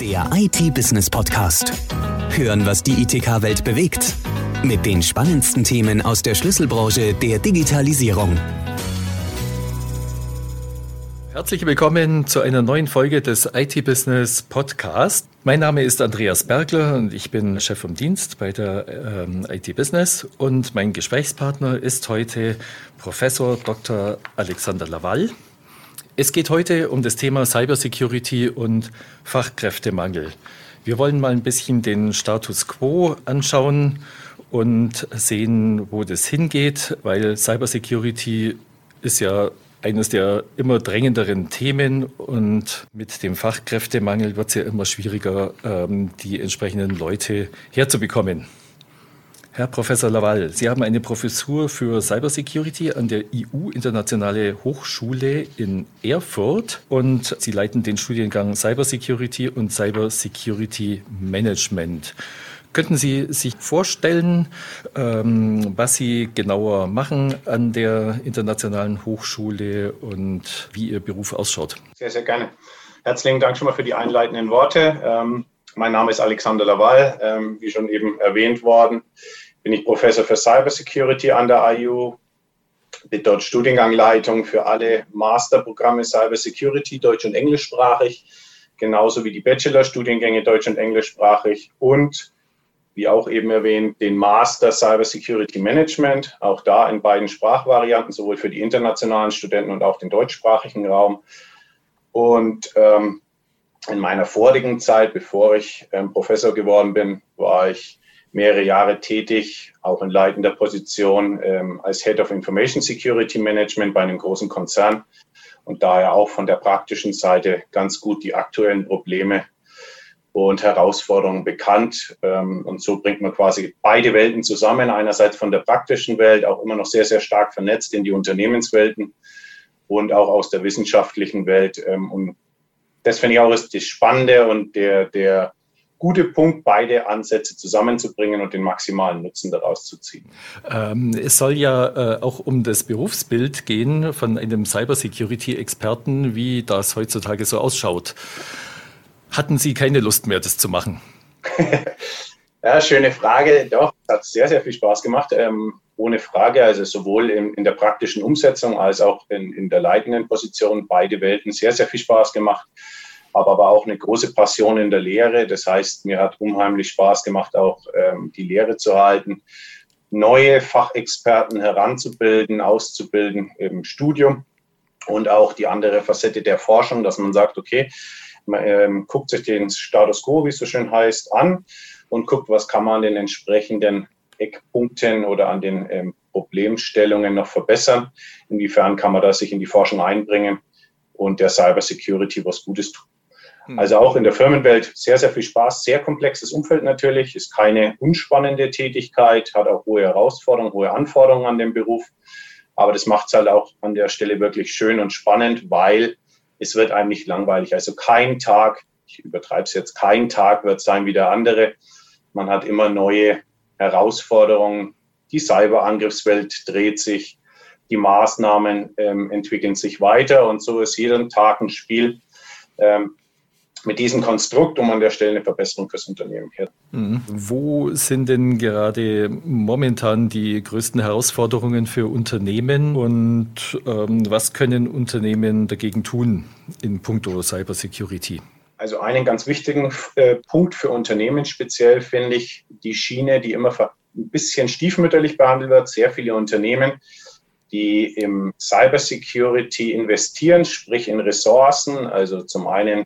Der IT-Business Podcast. Hören, was die ITK-Welt bewegt. Mit den spannendsten Themen aus der Schlüsselbranche der Digitalisierung. Herzlich willkommen zu einer neuen Folge des IT-Business Podcast. Mein Name ist Andreas Bergler und ich bin Chef vom Dienst bei der ähm, IT-Business und mein Gesprächspartner ist heute Professor Dr. Alexander Laval. Es geht heute um das Thema Cybersecurity und Fachkräftemangel. Wir wollen mal ein bisschen den Status quo anschauen und sehen, wo das hingeht, weil Cybersecurity ist ja eines der immer drängenderen Themen und mit dem Fachkräftemangel wird es ja immer schwieriger, ähm, die entsprechenden Leute herzubekommen. Herr Professor Laval, Sie haben eine Professur für Cybersecurity an der IU Internationale Hochschule in Erfurt und Sie leiten den Studiengang Cybersecurity und Cybersecurity Management. Könnten Sie sich vorstellen, ähm, was Sie genauer machen an der Internationalen Hochschule und wie Ihr Beruf ausschaut? Sehr, sehr gerne. Herzlichen Dank schon mal für die einleitenden Worte. Ähm, mein Name ist Alexander Laval, ähm, wie schon eben erwähnt worden bin ich Professor für Cybersecurity an der IU, bin dort Studiengangleitung für alle Masterprogramme Cybersecurity, deutsch- und englischsprachig, genauso wie die Bachelorstudiengänge deutsch- und englischsprachig und wie auch eben erwähnt, den Master Cybersecurity Management, auch da in beiden Sprachvarianten, sowohl für die internationalen Studenten und auch den deutschsprachigen Raum. Und ähm, in meiner vorigen Zeit, bevor ich ähm, Professor geworden bin, war ich mehrere Jahre tätig, auch in leitender Position ähm, als Head of Information Security Management bei einem großen Konzern und daher auch von der praktischen Seite ganz gut die aktuellen Probleme und Herausforderungen bekannt. Ähm, und so bringt man quasi beide Welten zusammen. Einerseits von der praktischen Welt, auch immer noch sehr, sehr stark vernetzt in die Unternehmenswelten und auch aus der wissenschaftlichen Welt. Ähm, und das finde ich auch ist das Spannende und der, der gute Punkt, beide Ansätze zusammenzubringen und den maximalen Nutzen daraus zu ziehen. Ähm, es soll ja äh, auch um das Berufsbild gehen von einem Cybersecurity-Experten, wie das heutzutage so ausschaut. Hatten Sie keine Lust mehr, das zu machen? ja, schöne Frage. Doch, es hat sehr, sehr viel Spaß gemacht. Ähm, ohne Frage, also sowohl in, in, der praktischen Umsetzung als auch in, in der leitenden Position, beide Welten sehr, sehr viel Spaß gemacht habe aber auch eine große Passion in der Lehre. Das heißt, mir hat unheimlich Spaß gemacht, auch ähm, die Lehre zu halten, neue Fachexperten heranzubilden, auszubilden im Studium und auch die andere Facette der Forschung, dass man sagt, okay, man ähm, guckt sich den Status quo, wie es so schön heißt, an und guckt, was kann man an den entsprechenden Eckpunkten oder an den ähm, Problemstellungen noch verbessern. Inwiefern kann man da sich in die Forschung einbringen und der Cybersecurity was Gutes tun. Hm. Also auch in der Firmenwelt sehr, sehr viel Spaß, sehr komplexes Umfeld natürlich, ist keine unspannende Tätigkeit, hat auch hohe Herausforderungen, hohe Anforderungen an den Beruf. Aber das macht es halt auch an der Stelle wirklich schön und spannend, weil es wird einem nicht langweilig. Also kein Tag, ich übertreibe es jetzt, kein Tag wird sein wie der andere. Man hat immer neue Herausforderungen. Die Cyberangriffswelt dreht sich, die Maßnahmen ähm, entwickeln sich weiter und so ist jeden Tag ein Spiel. Ähm, mit diesem Konstrukt, um an der Stelle eine Verbesserung fürs Unternehmen her. Mhm. Wo sind denn gerade momentan die größten Herausforderungen für Unternehmen und ähm, was können Unternehmen dagegen tun in puncto Cybersecurity? Also einen ganz wichtigen äh, Punkt für Unternehmen speziell finde ich die Schiene, die immer ein bisschen stiefmütterlich behandelt wird. Sehr viele Unternehmen, die im Cybersecurity investieren, sprich in Ressourcen, also zum einen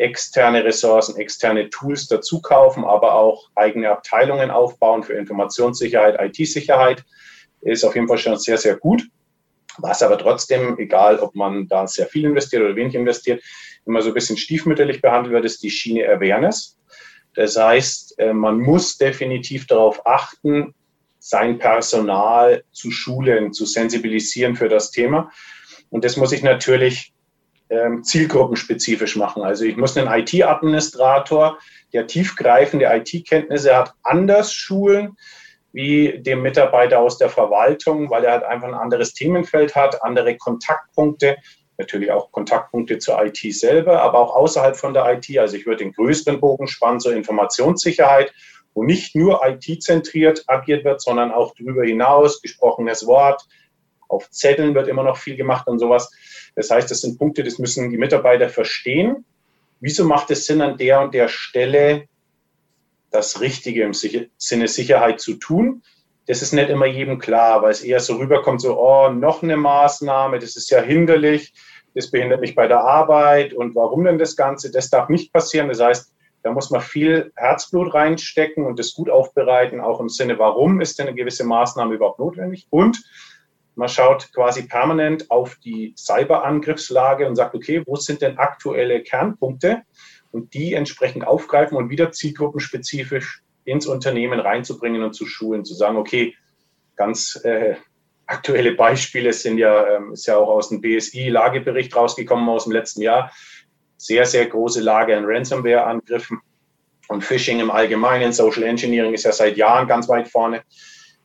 externe Ressourcen, externe Tools dazu kaufen, aber auch eigene Abteilungen aufbauen für Informationssicherheit, IT-Sicherheit, ist auf jeden Fall schon sehr, sehr gut. Was aber trotzdem, egal ob man da sehr viel investiert oder wenig investiert, immer so ein bisschen stiefmütterlich behandelt wird, ist die Schiene Awareness. Das heißt, äh, man muss definitiv darauf achten, sein Personal zu schulen, zu sensibilisieren für das Thema. Und das muss ich natürlich zielgruppenspezifisch machen. Also ich muss einen IT-Administrator, der tiefgreifende IT-Kenntnisse hat, anders schulen wie dem Mitarbeiter aus der Verwaltung, weil er halt einfach ein anderes Themenfeld hat, andere Kontaktpunkte natürlich auch Kontaktpunkte zur IT selber, aber auch außerhalb von der IT. Also ich würde den größeren Bogen spannen zur Informationssicherheit, wo nicht nur IT-zentriert agiert wird, sondern auch darüber hinaus gesprochenes Wort. Auf Zetteln wird immer noch viel gemacht und sowas. Das heißt, das sind Punkte, das müssen die Mitarbeiter verstehen. Wieso macht es Sinn, an der und der Stelle das Richtige im Sinne Sicherheit zu tun? Das ist nicht immer jedem klar, weil es eher so rüberkommt, so, oh, noch eine Maßnahme, das ist ja hinderlich, das behindert mich bei der Arbeit und warum denn das Ganze? Das darf nicht passieren. Das heißt, da muss man viel Herzblut reinstecken und das gut aufbereiten, auch im Sinne, warum ist denn eine gewisse Maßnahme überhaupt notwendig? Und man schaut quasi permanent auf die Cyberangriffslage und sagt, okay, wo sind denn aktuelle Kernpunkte? Und die entsprechend aufgreifen und wieder zielgruppenspezifisch ins Unternehmen reinzubringen und zu schulen, zu sagen, okay, ganz äh, aktuelle Beispiele sind ja, ähm, ist ja auch aus dem BSI-Lagebericht rausgekommen aus dem letzten Jahr. Sehr, sehr große Lage an Ransomware-Angriffen und Phishing im Allgemeinen. Social Engineering ist ja seit Jahren ganz weit vorne.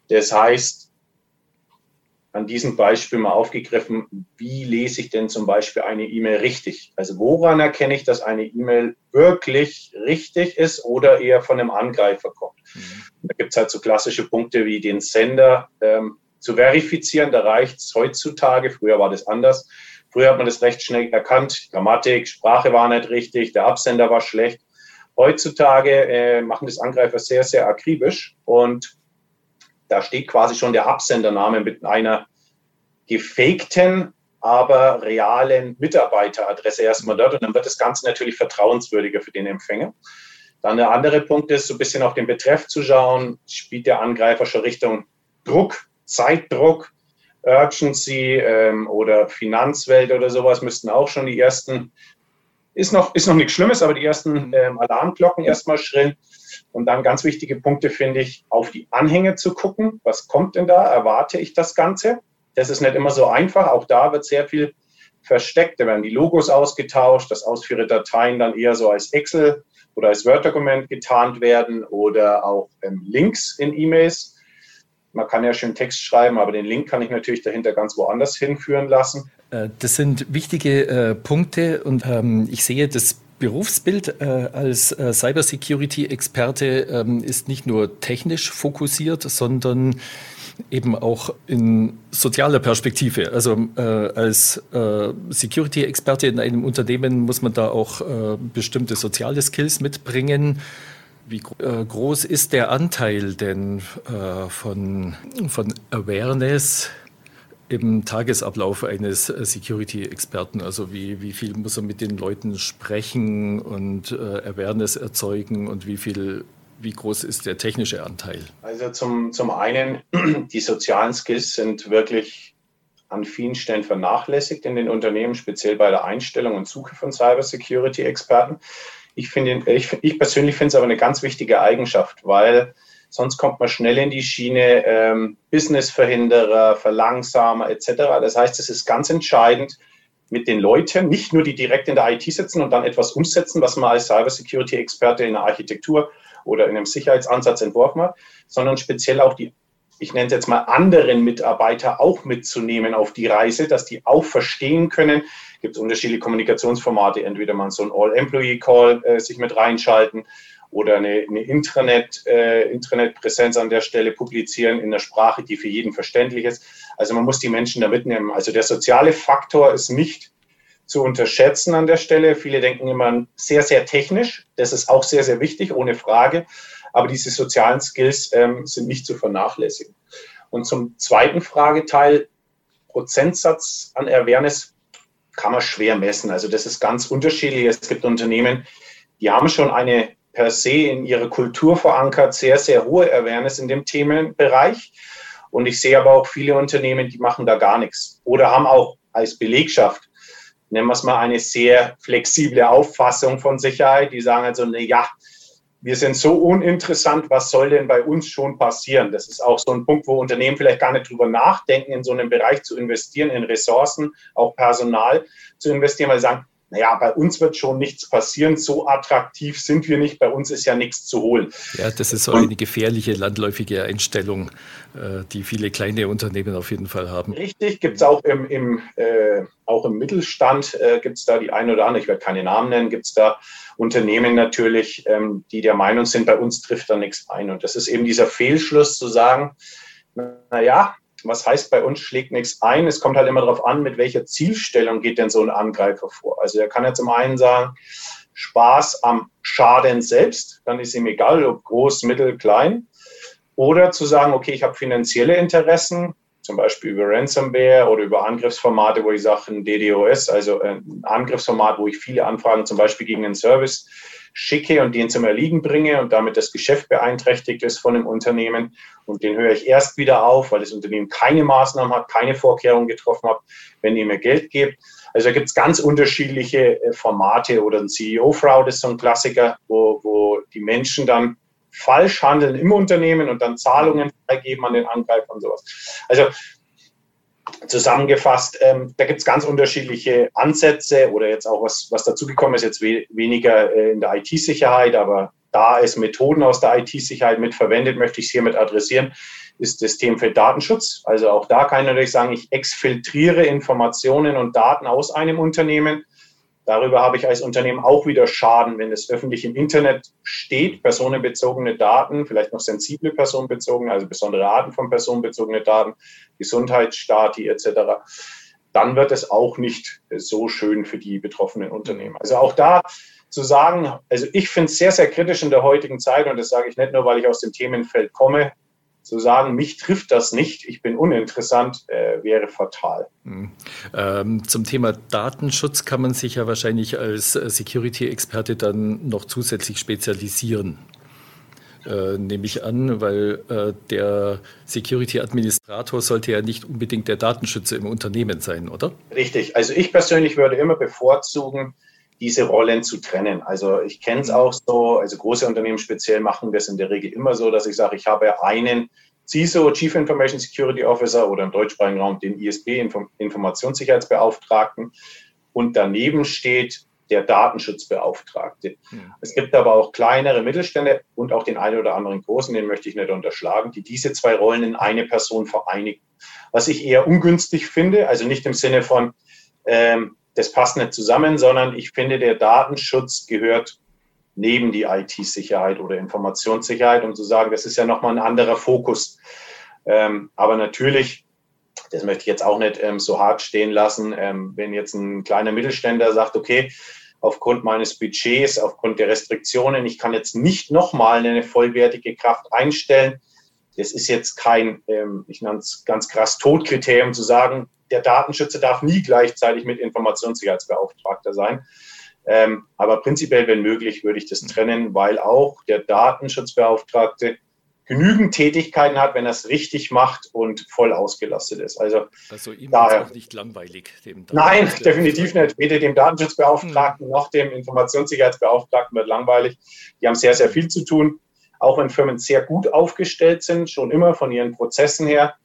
Das heißt, an diesem Beispiel mal aufgegriffen, wie lese ich denn zum Beispiel eine E-Mail richtig? Also woran erkenne ich, dass eine E-Mail wirklich richtig ist oder eher von einem Angreifer kommt? Mhm. Da gibt es halt so klassische Punkte wie den Sender ähm, zu verifizieren. Da reicht es heutzutage, früher war das anders. Früher hat man das recht schnell erkannt. Grammatik, Sprache war nicht richtig, der Absender war schlecht. Heutzutage äh, machen das Angreifer sehr, sehr akribisch und da steht quasi schon der Absendername mit einer gefakten, aber realen Mitarbeiteradresse erstmal dort und dann wird das Ganze natürlich vertrauenswürdiger für den Empfänger. Dann der andere Punkt ist, so ein bisschen auf den Betreff zu schauen. Spielt der Angreifer schon Richtung Druck, Zeitdruck, Urgency ähm, oder Finanzwelt oder sowas müssten auch schon die ersten, ist noch, ist noch nichts Schlimmes, aber die ersten ähm, Alarmglocken erstmal schrillen. Und dann ganz wichtige Punkte finde ich, auf die Anhänge zu gucken. Was kommt denn da? Erwarte ich das Ganze? Das ist nicht immer so einfach. Auch da wird sehr viel versteckt. Da werden die Logos ausgetauscht, dass Ausführerdateien dann eher so als Excel oder als Word-Dokument getarnt werden oder auch ähm, Links in E-Mails. Man kann ja schön Text schreiben, aber den Link kann ich natürlich dahinter ganz woanders hinführen lassen. Äh, das sind wichtige äh, Punkte und ähm, ich sehe das Berufsbild äh, als äh, Cybersecurity-Experte ähm, ist nicht nur technisch fokussiert, sondern eben auch in sozialer Perspektive. Also äh, als äh, Security-Experte in einem Unternehmen muss man da auch äh, bestimmte soziale Skills mitbringen. Wie groß ist der Anteil denn von, von Awareness? Im Tagesablauf eines äh, Security-Experten? Also wie, wie viel muss er mit den Leuten sprechen und äh, Awareness erzeugen und wie viel wie groß ist der technische Anteil? Also zum, zum einen, die sozialen Skills sind wirklich an vielen Stellen vernachlässigt in den Unternehmen, speziell bei der Einstellung und Suche von Cybersecurity-Experten. Ich, ich, ich persönlich finde es aber eine ganz wichtige Eigenschaft, weil Sonst kommt man schnell in die Schiene ähm, Businessverhinderer, Verlangsamer etc. Das heißt, es ist ganz entscheidend, mit den Leuten, nicht nur die direkt in der IT sitzen und dann etwas umsetzen, was man als Cybersecurity-Experte in der Architektur oder in einem Sicherheitsansatz entworfen hat, sondern speziell auch die, ich nenne es jetzt mal, anderen Mitarbeiter auch mitzunehmen auf die Reise, dass die auch verstehen können. Es gibt unterschiedliche Kommunikationsformate, entweder man so ein All-Employee-Call äh, sich mit reinschalten oder eine, eine Intranet, äh, Intranetpräsenz an der Stelle publizieren in der Sprache, die für jeden verständlich ist. Also man muss die Menschen da mitnehmen. Also der soziale Faktor ist nicht zu unterschätzen an der Stelle. Viele denken immer sehr, sehr technisch. Das ist auch sehr, sehr wichtig, ohne Frage. Aber diese sozialen Skills ähm, sind nicht zu vernachlässigen. Und zum zweiten Frageteil, Prozentsatz an Awareness kann man schwer messen. Also das ist ganz unterschiedlich. Es gibt Unternehmen, die haben schon eine per se in ihrer Kultur verankert, sehr, sehr hohe Awareness in dem Themenbereich. Und ich sehe aber auch viele Unternehmen, die machen da gar nichts oder haben auch als Belegschaft, nennen wir es mal, eine sehr flexible Auffassung von Sicherheit. Die sagen also, na ja, wir sind so uninteressant, was soll denn bei uns schon passieren? Das ist auch so ein Punkt, wo Unternehmen vielleicht gar nicht drüber nachdenken, in so einem Bereich zu investieren, in Ressourcen, auch Personal zu investieren, weil sie sagen, naja, bei uns wird schon nichts passieren, so attraktiv sind wir nicht, bei uns ist ja nichts zu holen. Ja, das ist so eine gefährliche landläufige Einstellung, äh, die viele kleine Unternehmen auf jeden Fall haben. Richtig, gibt es auch im, im, äh, auch im Mittelstand, äh, gibt es da die ein oder andere, ich werde keine Namen nennen, gibt es da Unternehmen natürlich, ähm, die der Meinung sind, bei uns trifft da nichts ein. Und das ist eben dieser Fehlschluss zu sagen, naja, was heißt bei uns schlägt nichts ein? Es kommt halt immer darauf an, mit welcher Zielstellung geht denn so ein Angreifer vor. Also er kann ja zum einen sagen, Spaß am Schaden selbst, dann ist ihm egal, ob groß, mittel, klein. Oder zu sagen, okay, ich habe finanzielle Interessen, zum Beispiel über Ransomware oder über Angriffsformate, wo ich sage, ein DDoS, also ein Angriffsformat, wo ich viele Anfragen zum Beispiel gegen einen Service schicke und den zum Erliegen bringe und damit das Geschäft beeinträchtigt ist von dem Unternehmen. Und den höre ich erst wieder auf, weil das Unternehmen keine Maßnahmen hat, keine Vorkehrungen getroffen hat, wenn ihr mir Geld gebt. Also da gibt es ganz unterschiedliche äh, Formate oder ein CEO-Fraud ist so ein Klassiker, wo, wo die Menschen dann falsch handeln im Unternehmen und dann Zahlungen freigeben an den Angreifer und sowas. Also zusammengefasst, ähm, da gibt es ganz unterschiedliche Ansätze oder jetzt auch was, was dazugekommen ist, jetzt we weniger äh, in der IT-Sicherheit, aber da es Methoden aus der IT-Sicherheit mitverwendet, möchte ich es hiermit adressieren, ist das Thema für Datenschutz. Also auch da kann ich natürlich sagen, ich exfiltriere Informationen und Daten aus einem Unternehmen Darüber habe ich als Unternehmen auch wieder Schaden, wenn es öffentlich im Internet steht, personenbezogene Daten, vielleicht noch sensible personenbezogene, also besondere Arten von personenbezogene Daten, Gesundheitsstati etc. Dann wird es auch nicht so schön für die betroffenen Unternehmen. Also auch da zu sagen, also ich finde es sehr, sehr kritisch in der heutigen Zeit und das sage ich nicht nur, weil ich aus dem Themenfeld komme, zu sagen, mich trifft das nicht, ich bin uninteressant, äh, wäre fatal. Mhm. Ähm, zum Thema Datenschutz kann man sich ja wahrscheinlich als äh, Security-Experte dann noch zusätzlich spezialisieren. Äh, nehme ich an, weil äh, der Security-Administrator sollte ja nicht unbedingt der Datenschützer im Unternehmen sein, oder? Richtig. Also ich persönlich würde immer bevorzugen, diese Rollen zu trennen. Also ich kenne es mhm. auch so, also große Unternehmen speziell machen das in der Regel immer so, dass ich sage, ich habe einen CISO, Chief Information Security Officer oder im deutschsprachigen Raum den ISB, Informationssicherheitsbeauftragten und daneben steht der Datenschutzbeauftragte. Mhm. Es gibt aber auch kleinere Mittelstände und auch den einen oder anderen großen, den möchte ich nicht unterschlagen, die diese zwei Rollen in eine Person vereinigen. Was ich eher ungünstig finde, also nicht im Sinne von, ähm, das passt nicht zusammen, sondern ich finde, der Datenschutz gehört neben die IT-Sicherheit oder Informationssicherheit, um zu sagen, das ist ja nochmal ein anderer Fokus. Ähm, aber natürlich, das möchte ich jetzt auch nicht ähm, so hart stehen lassen, ähm, wenn jetzt ein kleiner Mittelständler sagt, okay, aufgrund meines Budgets, aufgrund der Restriktionen, ich kann jetzt nicht nochmal eine vollwertige Kraft einstellen. Das ist jetzt kein, ähm, ich nenne es ganz krass, Todkriterium zu sagen, der Datenschützer darf nie gleichzeitig mit Informationssicherheitsbeauftragter sein. Ähm, aber prinzipiell, wenn möglich, würde ich das trennen, weil auch der Datenschutzbeauftragte genügend Tätigkeiten hat, wenn er es richtig macht und voll ausgelastet ist. Also, also ihm daher, ist auch nicht langweilig. nein, definitiv nicht. Weder dem Datenschutzbeauftragten hm. noch dem Informationssicherheitsbeauftragten wird langweilig. Die haben sehr, sehr viel zu tun. Auch wenn Firmen sehr gut aufgestellt sind, schon immer von ihren Prozessen her.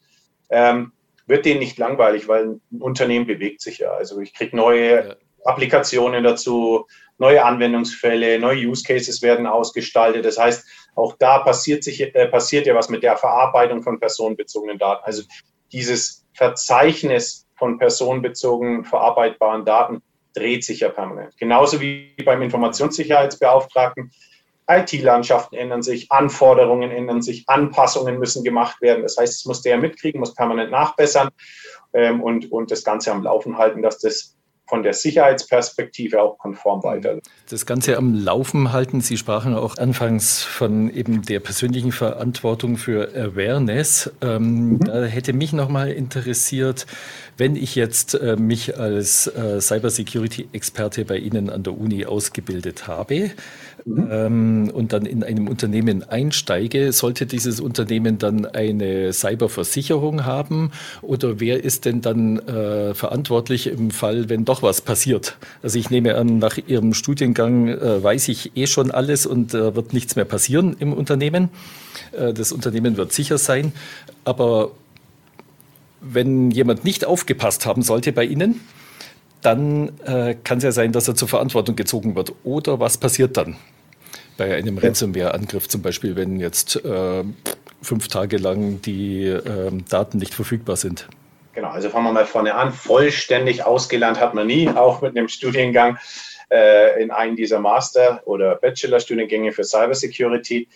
Ähm, wird denen nicht langweilig, weil ein Unternehmen bewegt sich ja. Also ich kriege neue ja. Applikationen dazu, neue Anwendungsfälle, neue Use Cases werden ausgestaltet. Das heißt, auch da passiert, sich, äh, passiert ja was mit der Verarbeitung von personenbezogenen Daten. Also dieses Verzeichnis von personenbezogenen verarbeitbaren Daten dreht sich ja permanent. Genauso wie beim Informationssicherheitsbeauftragten IT-Landschaften ändern sich, Anforderungen ändern sich, Anpassungen müssen gemacht werden. Das heißt, es muss der mitkriegen, muss permanent nachbessern ähm, und, und das Ganze am Laufen halten, dass das von der Sicherheitsperspektive auch konform weiterläuft. Das Ganze am Laufen halten. Sie sprachen auch anfangs von eben der persönlichen Verantwortung für Awareness. Ähm, mhm. Da hätte mich nochmal interessiert, wenn ich jetzt äh, mich als äh, Cybersecurity-Experte bei Ihnen an der Uni ausgebildet habe, mhm. ähm, und dann in einem Unternehmen einsteige, sollte dieses Unternehmen dann eine Cyberversicherung haben oder wer ist denn dann äh, verantwortlich im Fall, wenn doch was passiert? Also ich nehme an, nach Ihrem Studiengang äh, weiß ich eh schon alles und äh, wird nichts mehr passieren im Unternehmen. Äh, das Unternehmen wird sicher sein, aber wenn jemand nicht aufgepasst haben sollte bei Ihnen, dann äh, kann es ja sein, dass er zur Verantwortung gezogen wird. Oder was passiert dann bei einem Ransomware-Angriff zum Beispiel, wenn jetzt äh, fünf Tage lang die äh, Daten nicht verfügbar sind? Genau, also fangen wir mal vorne an. Vollständig ausgelernt hat man nie, auch mit einem Studiengang äh, in einem dieser Master- oder Bachelor-Studiengänge für Cybersecurity.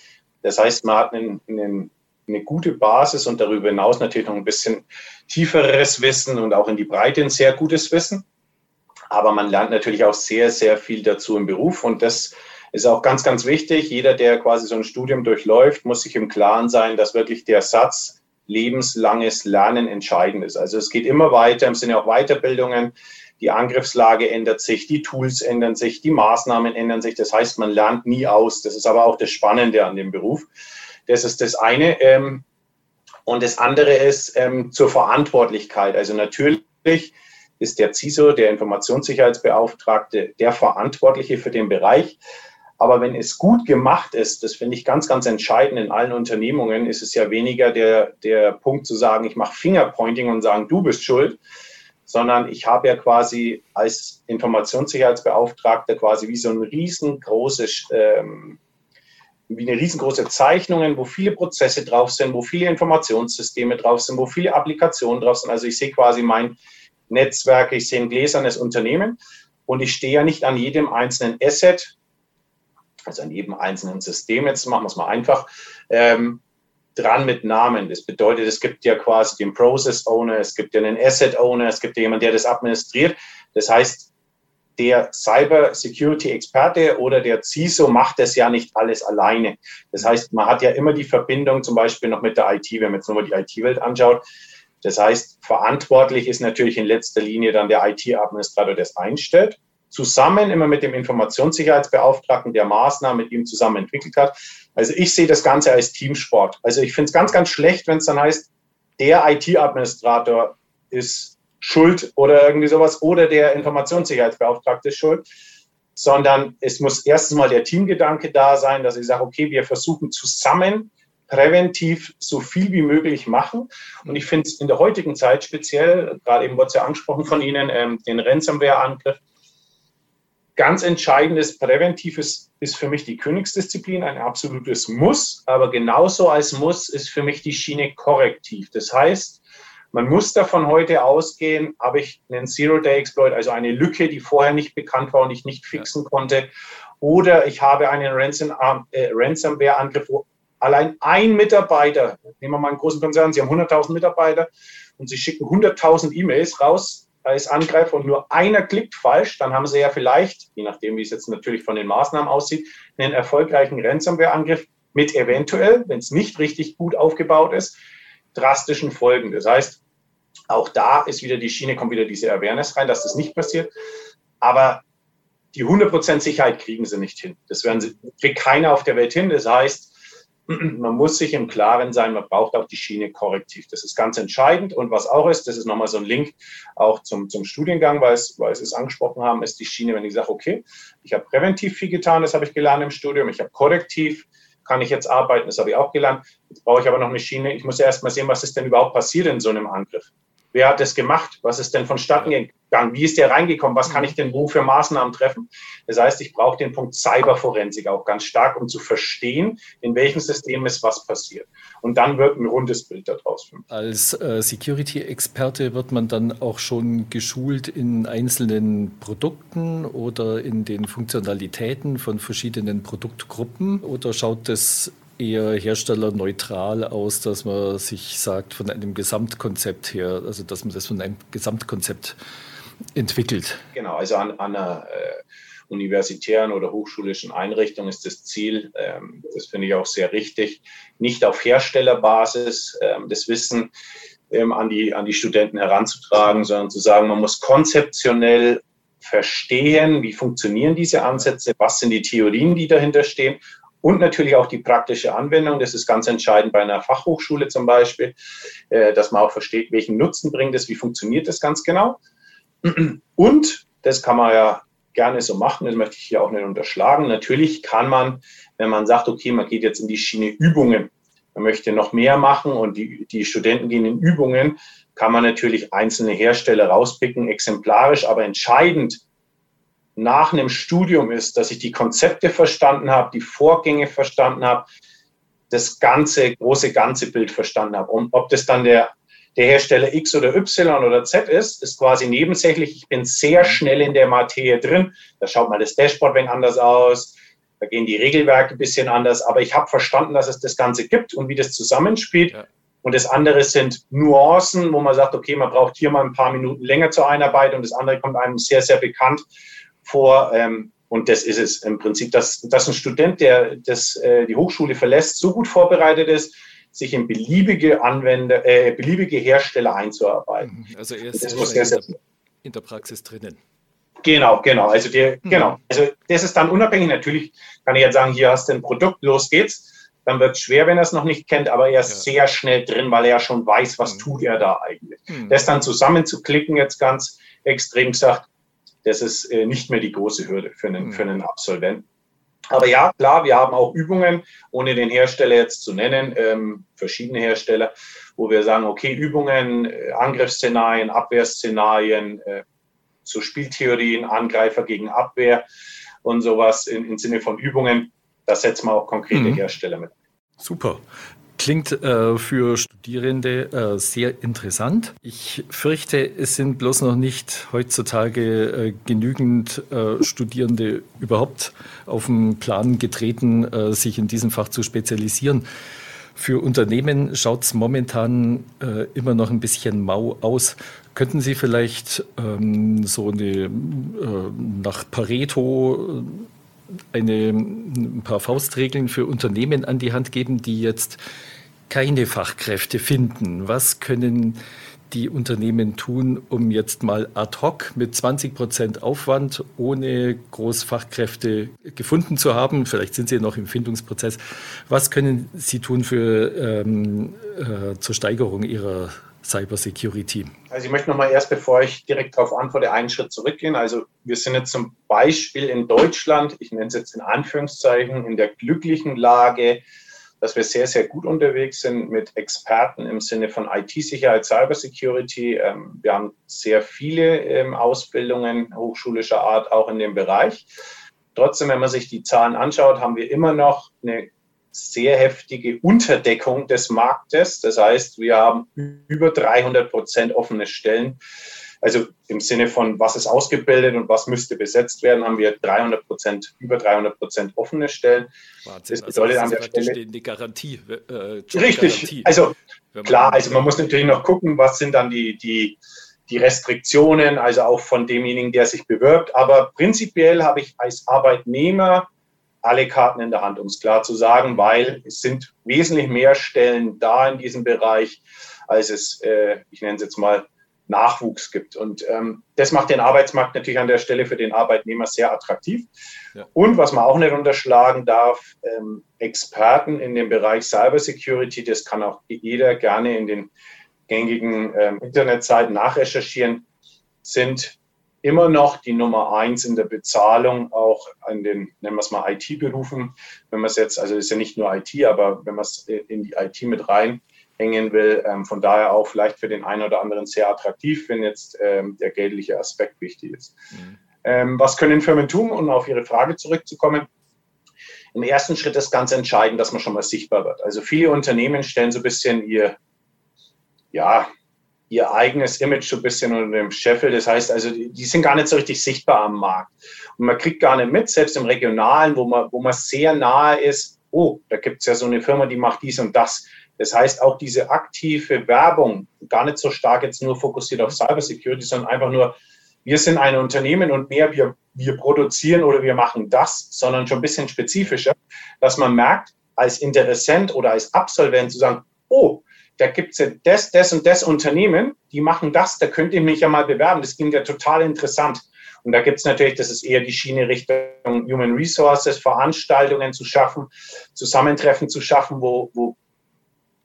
Das heißt, man hat einen, einen, eine gute Basis und darüber hinaus natürlich noch ein bisschen tieferes Wissen und auch in die Breite ein sehr gutes Wissen. Aber man lernt natürlich auch sehr, sehr viel dazu im Beruf und das ist auch ganz, ganz wichtig. Jeder, der quasi so ein Studium durchläuft, muss sich im Klaren sein, dass wirklich der Satz lebenslanges Lernen entscheidend ist. Also es geht immer weiter im Sinne auch Weiterbildungen. Die Angriffslage ändert sich, die Tools ändern sich, die Maßnahmen ändern sich. Das heißt, man lernt nie aus. Das ist aber auch das Spannende an dem Beruf. Das ist das eine. Ähm, und das andere ist ähm, zur Verantwortlichkeit. Also natürlich ist der CISO, der Informationssicherheitsbeauftragte, der Verantwortliche für den Bereich. Aber wenn es gut gemacht ist, das finde ich ganz, ganz entscheidend in allen Unternehmungen, ist es ja weniger der, der Punkt zu sagen, ich mache Fingerpointing und sagen, du bist schuld, sondern ich habe ja quasi als Informationssicherheitsbeauftragter quasi wie so ein riesengroßes, ähm, wie eine riesengroße Zeichnungen, wo viele Prozesse drauf sind, wo viele Informationssysteme drauf sind, wo viele Applikationen drauf sind. Also ich sehe quasi mein Netzwerk, ich sehe ein gläsernes Unternehmen und ich stehe ja nicht an jedem einzelnen Asset also an jedem einzelnen System, jetzt machen wir es mal einfach, ähm, dran mit Namen. Das bedeutet, es gibt ja quasi den Process Owner, es gibt ja einen Asset Owner, es gibt ja jemanden, der das administriert. Das heißt, der Cyber Security Experte oder der CISO macht das ja nicht alles alleine. Das heißt, man hat ja immer die Verbindung zum Beispiel noch mit der IT, wenn man jetzt nur mal die IT-Welt anschaut. Das heißt, verantwortlich ist natürlich in letzter Linie dann der IT-Administrator, der es einstellt zusammen immer mit dem Informationssicherheitsbeauftragten, der Maßnahmen mit ihm zusammen entwickelt hat. Also ich sehe das Ganze als Teamsport. Also ich finde es ganz, ganz schlecht, wenn es dann heißt, der IT-Administrator ist schuld oder irgendwie sowas oder der Informationssicherheitsbeauftragte ist schuld, sondern es muss erstens mal der Teamgedanke da sein, dass ich sage, okay, wir versuchen zusammen präventiv so viel wie möglich machen. Und ich finde es in der heutigen Zeit speziell, gerade eben wurde es ja angesprochen von Ihnen, ähm, den Ransomware-Angriff, Ganz entscheidendes Präventives ist für mich die Königsdisziplin, ein absolutes Muss, aber genauso als Muss ist für mich die Schiene korrektiv. Das heißt, man muss davon heute ausgehen, habe ich einen Zero-Day-Exploit, also eine Lücke, die vorher nicht bekannt war und ich nicht fixen konnte, oder ich habe einen äh, Ransomware-Angriff, wo allein ein Mitarbeiter, nehmen wir mal einen großen Konzern, Sie haben 100.000 Mitarbeiter und Sie schicken 100.000 E-Mails raus, als Angreifer und nur einer klickt falsch, dann haben sie ja vielleicht, je nachdem, wie es jetzt natürlich von den Maßnahmen aussieht, einen erfolgreichen Ransomware-Angriff mit eventuell, wenn es nicht richtig gut aufgebaut ist, drastischen Folgen. Das heißt, auch da ist wieder die Schiene, kommt wieder diese Awareness rein, dass das nicht passiert. Aber die 100% Sicherheit kriegen sie nicht hin. Das werden sie, kriegt keiner auf der Welt hin. Das heißt, man muss sich im Klaren sein, man braucht auch die Schiene korrektiv. Das ist ganz entscheidend. Und was auch ist, das ist nochmal so ein Link auch zum, zum Studiengang, weil, es, weil Sie es angesprochen haben, ist die Schiene, wenn ich sage, okay, ich habe präventiv viel getan, das habe ich gelernt im Studium, ich habe korrektiv, kann ich jetzt arbeiten, das habe ich auch gelernt. Jetzt brauche ich aber noch eine Schiene. Ich muss ja erst mal sehen, was ist denn überhaupt passiert in so einem Angriff. Wer hat das gemacht? Was ist denn vonstatten gegangen? Wie ist der reingekommen? Was kann ich denn wo für Maßnahmen treffen? Das heißt, ich brauche den Punkt Cyberforensik auch ganz stark, um zu verstehen, in welchem System ist was passiert. Und dann wird ein rundes Bild daraus. Als äh, Security-Experte wird man dann auch schon geschult in einzelnen Produkten oder in den Funktionalitäten von verschiedenen Produktgruppen oder schaut das eher herstellerneutral aus, dass man sich sagt, von einem Gesamtkonzept her, also dass man das von einem Gesamtkonzept entwickelt. Genau, also an, an einer äh, universitären oder hochschulischen Einrichtung ist das Ziel, ähm, das finde ich auch sehr richtig, nicht auf Herstellerbasis ähm, das Wissen ähm, an, die, an die Studenten heranzutragen, sondern zu sagen, man muss konzeptionell verstehen, wie funktionieren diese Ansätze, was sind die Theorien, die dahinter stehen und natürlich auch die praktische Anwendung. Das ist ganz entscheidend bei einer Fachhochschule zum Beispiel, äh, dass man auch versteht, welchen Nutzen bringt es, wie funktioniert das ganz genau. Und das kann man ja gerne so machen, das möchte ich hier auch nicht unterschlagen. Natürlich kann man, wenn man sagt, okay, man geht jetzt in die Schiene Übungen, man möchte noch mehr machen und die, die Studenten gehen in Übungen, kann man natürlich einzelne Hersteller rauspicken, exemplarisch, aber entscheidend nach einem Studium ist, dass ich die Konzepte verstanden habe, die Vorgänge verstanden habe, das ganze, große ganze Bild verstanden habe. Und ob das dann der, der Hersteller X oder Y oder Z ist, ist quasi nebensächlich. Ich bin sehr schnell in der Materie drin. Da schaut mal das Dashboard ein anders aus. Da gehen die Regelwerke ein bisschen anders. Aber ich habe verstanden, dass es das Ganze gibt und wie das zusammenspielt. Ja. Und das andere sind Nuancen, wo man sagt, okay, man braucht hier mal ein paar Minuten länger zur Einarbeitung. Das andere kommt einem sehr, sehr bekannt vor. Ähm, und das ist es im Prinzip, dass, dass ein Student, der das, äh, die Hochschule verlässt, so gut vorbereitet ist, sich in beliebige Anwender, äh, beliebige Hersteller einzuarbeiten. Mhm. Also er ist das sehr, sehr, in der Praxis drinnen. Genau, genau. Also der, mhm. genau. Also das ist dann unabhängig. Natürlich kann ich jetzt sagen, hier hast du ein Produkt, los geht's. Dann wird es schwer, wenn er es noch nicht kennt, aber er ist ja. sehr schnell drin, weil er ja schon weiß, was mhm. tut er da eigentlich. Mhm. Das dann zusammenzuklicken, jetzt ganz extrem gesagt, das ist äh, nicht mehr die große Hürde für einen, für einen Absolventen. Aber ja, klar, wir haben auch Übungen, ohne den Hersteller jetzt zu nennen, ähm, verschiedene Hersteller, wo wir sagen, okay, Übungen, äh, Angriffsszenarien, Abwehrszenarien, äh, so Spieltheorien, Angreifer gegen Abwehr und sowas im, im Sinne von Übungen, da setzen wir auch konkrete mhm. Hersteller mit. Super. Klingt äh, für Studierende äh, sehr interessant. Ich fürchte, es sind bloß noch nicht heutzutage äh, genügend äh, Studierende überhaupt auf den Plan getreten, äh, sich in diesem Fach zu spezialisieren. Für Unternehmen schaut es momentan äh, immer noch ein bisschen mau aus. Könnten Sie vielleicht ähm, so eine nach Pareto eine, ein paar Faustregeln für Unternehmen an die Hand geben, die jetzt keine Fachkräfte finden? Was können die Unternehmen tun, um jetzt mal ad hoc mit 20 Prozent Aufwand, ohne Großfachkräfte gefunden zu haben? Vielleicht sind sie noch im Findungsprozess. Was können sie tun für, ähm, äh, zur Steigerung ihrer Cybersecurity? Also ich möchte noch mal erst, bevor ich direkt darauf antworte, einen Schritt zurückgehen. Also wir sind jetzt zum Beispiel in Deutschland, ich nenne es jetzt in Anführungszeichen, in der glücklichen Lage, dass wir sehr, sehr gut unterwegs sind mit Experten im Sinne von IT-Sicherheit, Cybersecurity. Ähm, wir haben sehr viele ähm, Ausbildungen hochschulischer Art auch in dem Bereich. Trotzdem, wenn man sich die Zahlen anschaut, haben wir immer noch eine sehr heftige Unterdeckung des Marktes. Das heißt, wir haben über 300 Prozent offene Stellen. Also im Sinne von, was ist ausgebildet und was müsste besetzt werden, haben wir 300 Prozent, über 300 Prozent offene Stellen. Wahnsinn. Das bedeutet also das an der Stelle die Garantie. Äh, richtig. Garantie, also klar, also man muss natürlich noch gucken, was sind dann die, die, die Restriktionen, also auch von demjenigen, der sich bewirbt. Aber prinzipiell habe ich als Arbeitnehmer alle Karten in der Hand, um es klar zu sagen, weil es sind wesentlich mehr Stellen da in diesem Bereich, als es, äh, ich nenne es jetzt mal, Nachwuchs gibt. Und ähm, das macht den Arbeitsmarkt natürlich an der Stelle für den Arbeitnehmer sehr attraktiv. Ja. Und was man auch nicht unterschlagen darf, ähm, Experten in dem Bereich Cybersecurity, das kann auch jeder gerne in den gängigen ähm, Internetseiten nachrecherchieren, sind immer noch die Nummer eins in der Bezahlung, auch an den, nennen wir es mal IT-Berufen. Wenn man es jetzt, also ist ja nicht nur IT, aber wenn man es in die IT mit reinhängen will, ähm, von daher auch vielleicht für den einen oder anderen sehr attraktiv, wenn jetzt ähm, der geldliche Aspekt wichtig ist. Mhm. Ähm, was können Firmen tun, um auf Ihre Frage zurückzukommen? Im ersten Schritt ist ganz entscheidend, dass man schon mal sichtbar wird. Also viele Unternehmen stellen so ein bisschen ihr, ja, ihr eigenes Image so ein bisschen unter dem Scheffel. Das heißt also, die, die, sind gar nicht so richtig sichtbar am Markt. Und man kriegt gar nicht mit, selbst im Regionalen, wo man, wo man sehr nahe ist, oh, da gibt es ja so eine Firma, die macht dies und das. Das heißt, auch diese aktive Werbung, gar nicht so stark jetzt nur fokussiert auf Cybersecurity, sondern einfach nur, wir sind ein Unternehmen und mehr wir, wir produzieren oder wir machen das, sondern schon ein bisschen spezifischer, dass man merkt, als Interessent oder als Absolvent zu sagen, oh, da gibt es ja das, das und das Unternehmen, die machen das, da könnt ihr mich ja mal bewerben. Das klingt ja total interessant. Und da gibt es natürlich, das ist eher die Schiene Richtung Human Resources, Veranstaltungen zu schaffen, Zusammentreffen zu schaffen, wo, wo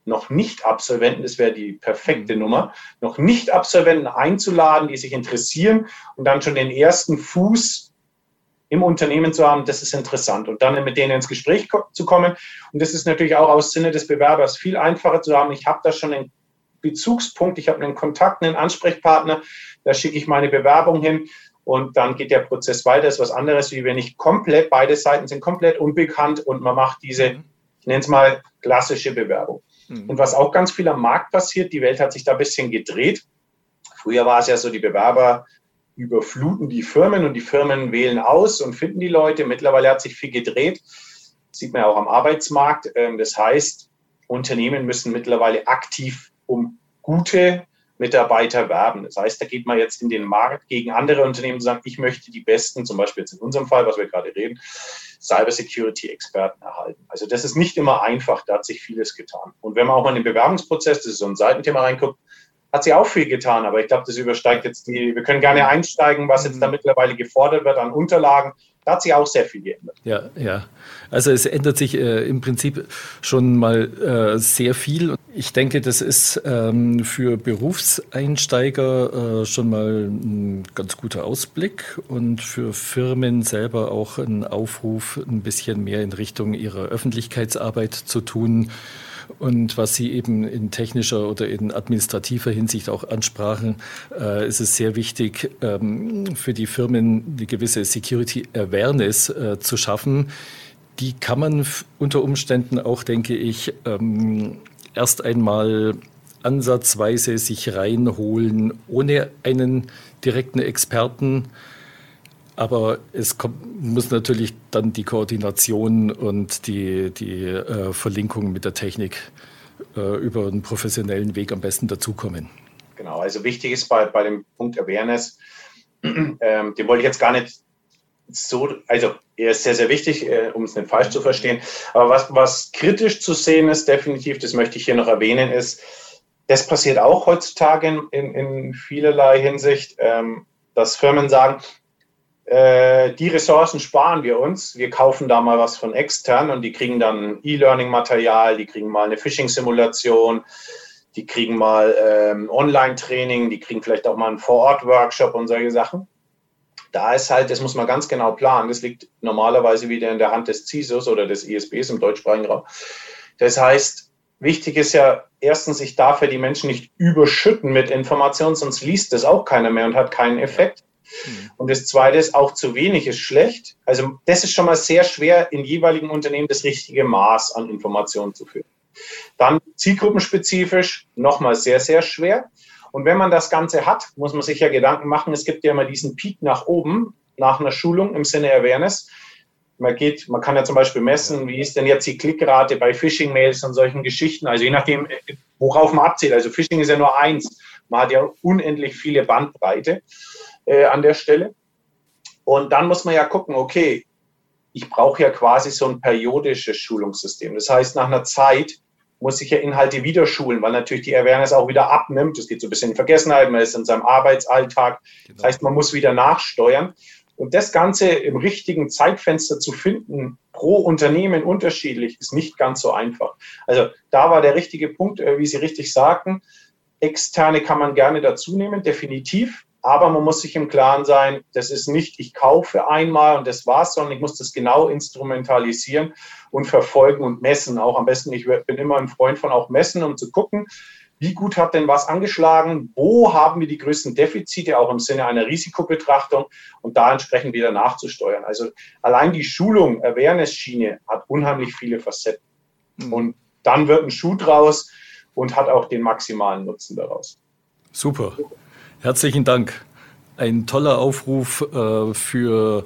noch nicht Absolventen, das wäre die perfekte mhm. Nummer, noch nicht Absolventen einzuladen, die sich interessieren und dann schon den ersten Fuß im Unternehmen zu haben, das ist interessant. Und dann mit denen ins Gespräch zu kommen. Und das ist natürlich auch aus Sinne des Bewerbers viel einfacher zu haben. Ich habe da schon einen Bezugspunkt, ich habe einen Kontakt, einen Ansprechpartner, da schicke ich meine Bewerbung hin und dann geht der Prozess weiter. Das ist was anderes, wie wenn ich komplett, beide Seiten sind komplett unbekannt und man macht diese, mhm. ich nenne es mal, klassische Bewerbung. Und was auch ganz viel am Markt passiert, die Welt hat sich da ein bisschen gedreht. Früher war es ja so, die Bewerber überfluten die Firmen und die Firmen wählen aus und finden die Leute. Mittlerweile hat sich viel gedreht. Das sieht man ja auch am Arbeitsmarkt. Ähm, das heißt, Unternehmen müssen mittlerweile aktiv um gute Mitarbeiter werben. Das heißt, da geht man jetzt in den Markt gegen andere Unternehmen und sagt, ich möchte die besten, zum Beispiel jetzt in unserem Fall, was wir gerade reden, Cybersecurity-Experten erhalten. Also das ist nicht immer einfach, da hat sich vieles getan. Und wenn man auch mal in den Bewerbungsprozess, das ist so ein Seitenthema reinguckt, hat sie auch viel getan, aber ich glaube, das übersteigt jetzt die, wir können gerne einsteigen, was jetzt da mittlerweile gefordert wird an Unterlagen. Da hat sich auch sehr viel geändert. Ja, ja. Also es ändert sich äh, im Prinzip schon mal äh, sehr viel. Ich denke, das ist ähm, für Berufseinsteiger äh, schon mal ein ganz guter Ausblick und für Firmen selber auch ein Aufruf, ein bisschen mehr in Richtung ihrer Öffentlichkeitsarbeit zu tun und was Sie eben in technischer oder in administrativer Hinsicht auch ansprachen, äh, ist es sehr wichtig, ähm, für die Firmen eine gewisse Security Awareness äh, zu schaffen. Die kann man unter Umständen auch, denke ich, ähm, erst einmal ansatzweise sich reinholen, ohne einen direkten Experten aber es kommt, muss natürlich dann die Koordination und die, die äh, Verlinkung mit der Technik äh, über einen professionellen Weg am besten dazukommen. Genau, also wichtig ist bei, bei dem Punkt Awareness, ähm, den wollte ich jetzt gar nicht so, also er ist sehr, sehr wichtig, äh, um es nicht falsch zu verstehen. Aber was, was kritisch zu sehen ist, definitiv, das möchte ich hier noch erwähnen, ist, das passiert auch heutzutage in, in, in vielerlei Hinsicht, ähm, dass Firmen sagen, äh, die Ressourcen sparen wir uns. Wir kaufen da mal was von extern und die kriegen dann E-Learning-Material, die kriegen mal eine Phishing-Simulation, die kriegen mal ähm, Online-Training, die kriegen vielleicht auch mal einen Vor-Ort-Workshop und solche Sachen. Da ist halt, das muss man ganz genau planen. Das liegt normalerweise wieder in der Hand des CISOs oder des ISBs im deutschsprachigen Raum. Das heißt, wichtig ist ja erstens, ich darf ja die Menschen nicht überschütten mit Informationen, sonst liest das auch keiner mehr und hat keinen Effekt. Mhm. Und das Zweite ist, auch zu wenig ist schlecht. Also das ist schon mal sehr schwer, in jeweiligen Unternehmen das richtige Maß an Informationen zu führen. Dann zielgruppenspezifisch nochmal sehr, sehr schwer. Und wenn man das Ganze hat, muss man sich ja Gedanken machen, es gibt ja immer diesen Peak nach oben nach einer Schulung im Sinne Awareness. Man geht, man kann ja zum Beispiel messen, wie ist denn jetzt die Klickrate bei Phishing-Mails und solchen Geschichten. Also je nachdem, worauf man abzählt. Also Phishing ist ja nur eins. Man hat ja unendlich viele Bandbreite äh, an der Stelle. Und dann muss man ja gucken, okay, ich brauche ja quasi so ein periodisches Schulungssystem. Das heißt, nach einer Zeit muss ich ja Inhalte wieder schulen, weil natürlich die Awareness auch wieder abnimmt. Das geht so ein bisschen in Vergessenheit, man ist in seinem Arbeitsalltag. Genau. Das heißt, man muss wieder nachsteuern. Und das Ganze im richtigen Zeitfenster zu finden, pro Unternehmen unterschiedlich, ist nicht ganz so einfach. Also da war der richtige Punkt, äh, wie Sie richtig sagten. Externe kann man gerne dazu nehmen, definitiv. Aber man muss sich im Klaren sein, das ist nicht, ich kaufe einmal und das war's, sondern ich muss das genau instrumentalisieren und verfolgen und messen. Auch am besten, ich bin immer ein Freund von auch messen, um zu gucken, wie gut hat denn was angeschlagen, wo haben wir die größten Defizite, auch im Sinne einer Risikobetrachtung und da entsprechend wieder nachzusteuern. Also allein die Schulung, Awareness-Schiene hat unheimlich viele Facetten. Mhm. Und dann wird ein Schuh draus und hat auch den maximalen Nutzen daraus. Super. Herzlichen Dank. Ein toller Aufruf äh, für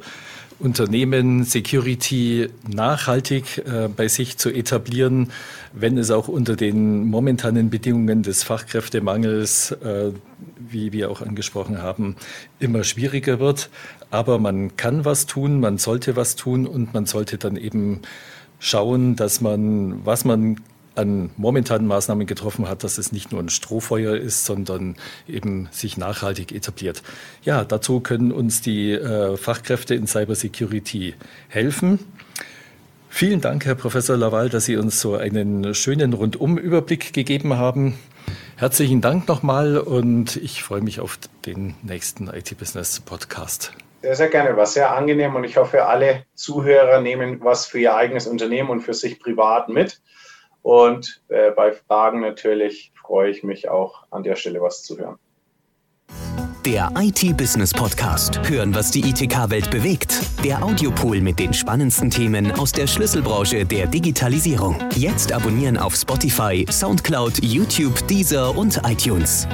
Unternehmen, Security nachhaltig äh, bei sich zu etablieren, wenn es auch unter den momentanen Bedingungen des Fachkräftemangels, äh, wie wir auch angesprochen haben, immer schwieriger wird. Aber man kann was tun, man sollte was tun und man sollte dann eben schauen, dass man, was man an momentanen Maßnahmen getroffen hat, dass es nicht nur ein Strohfeuer ist, sondern eben sich nachhaltig etabliert. Ja, dazu können uns die äh, Fachkräfte in Cybersecurity helfen. Vielen Dank, Herr Professor Laval, dass Sie uns so einen schönen Rundumüberblick gegeben haben. Herzlichen Dank nochmal und ich freue mich auf den nächsten IT-Business Podcast. Sehr, sehr gerne. War sehr angenehm und ich hoffe, alle Zuhörer nehmen was für ihr eigenes Unternehmen und für sich privat mit. Und äh, bei Fragen natürlich freue ich mich auch an der Stelle was zu hören. Der IT-Business Podcast. Hören, was die ITK-Welt bewegt. Der Audiopool mit den spannendsten Themen aus der Schlüsselbranche der Digitalisierung. Jetzt abonnieren auf Spotify, Soundcloud, YouTube, Deezer und iTunes.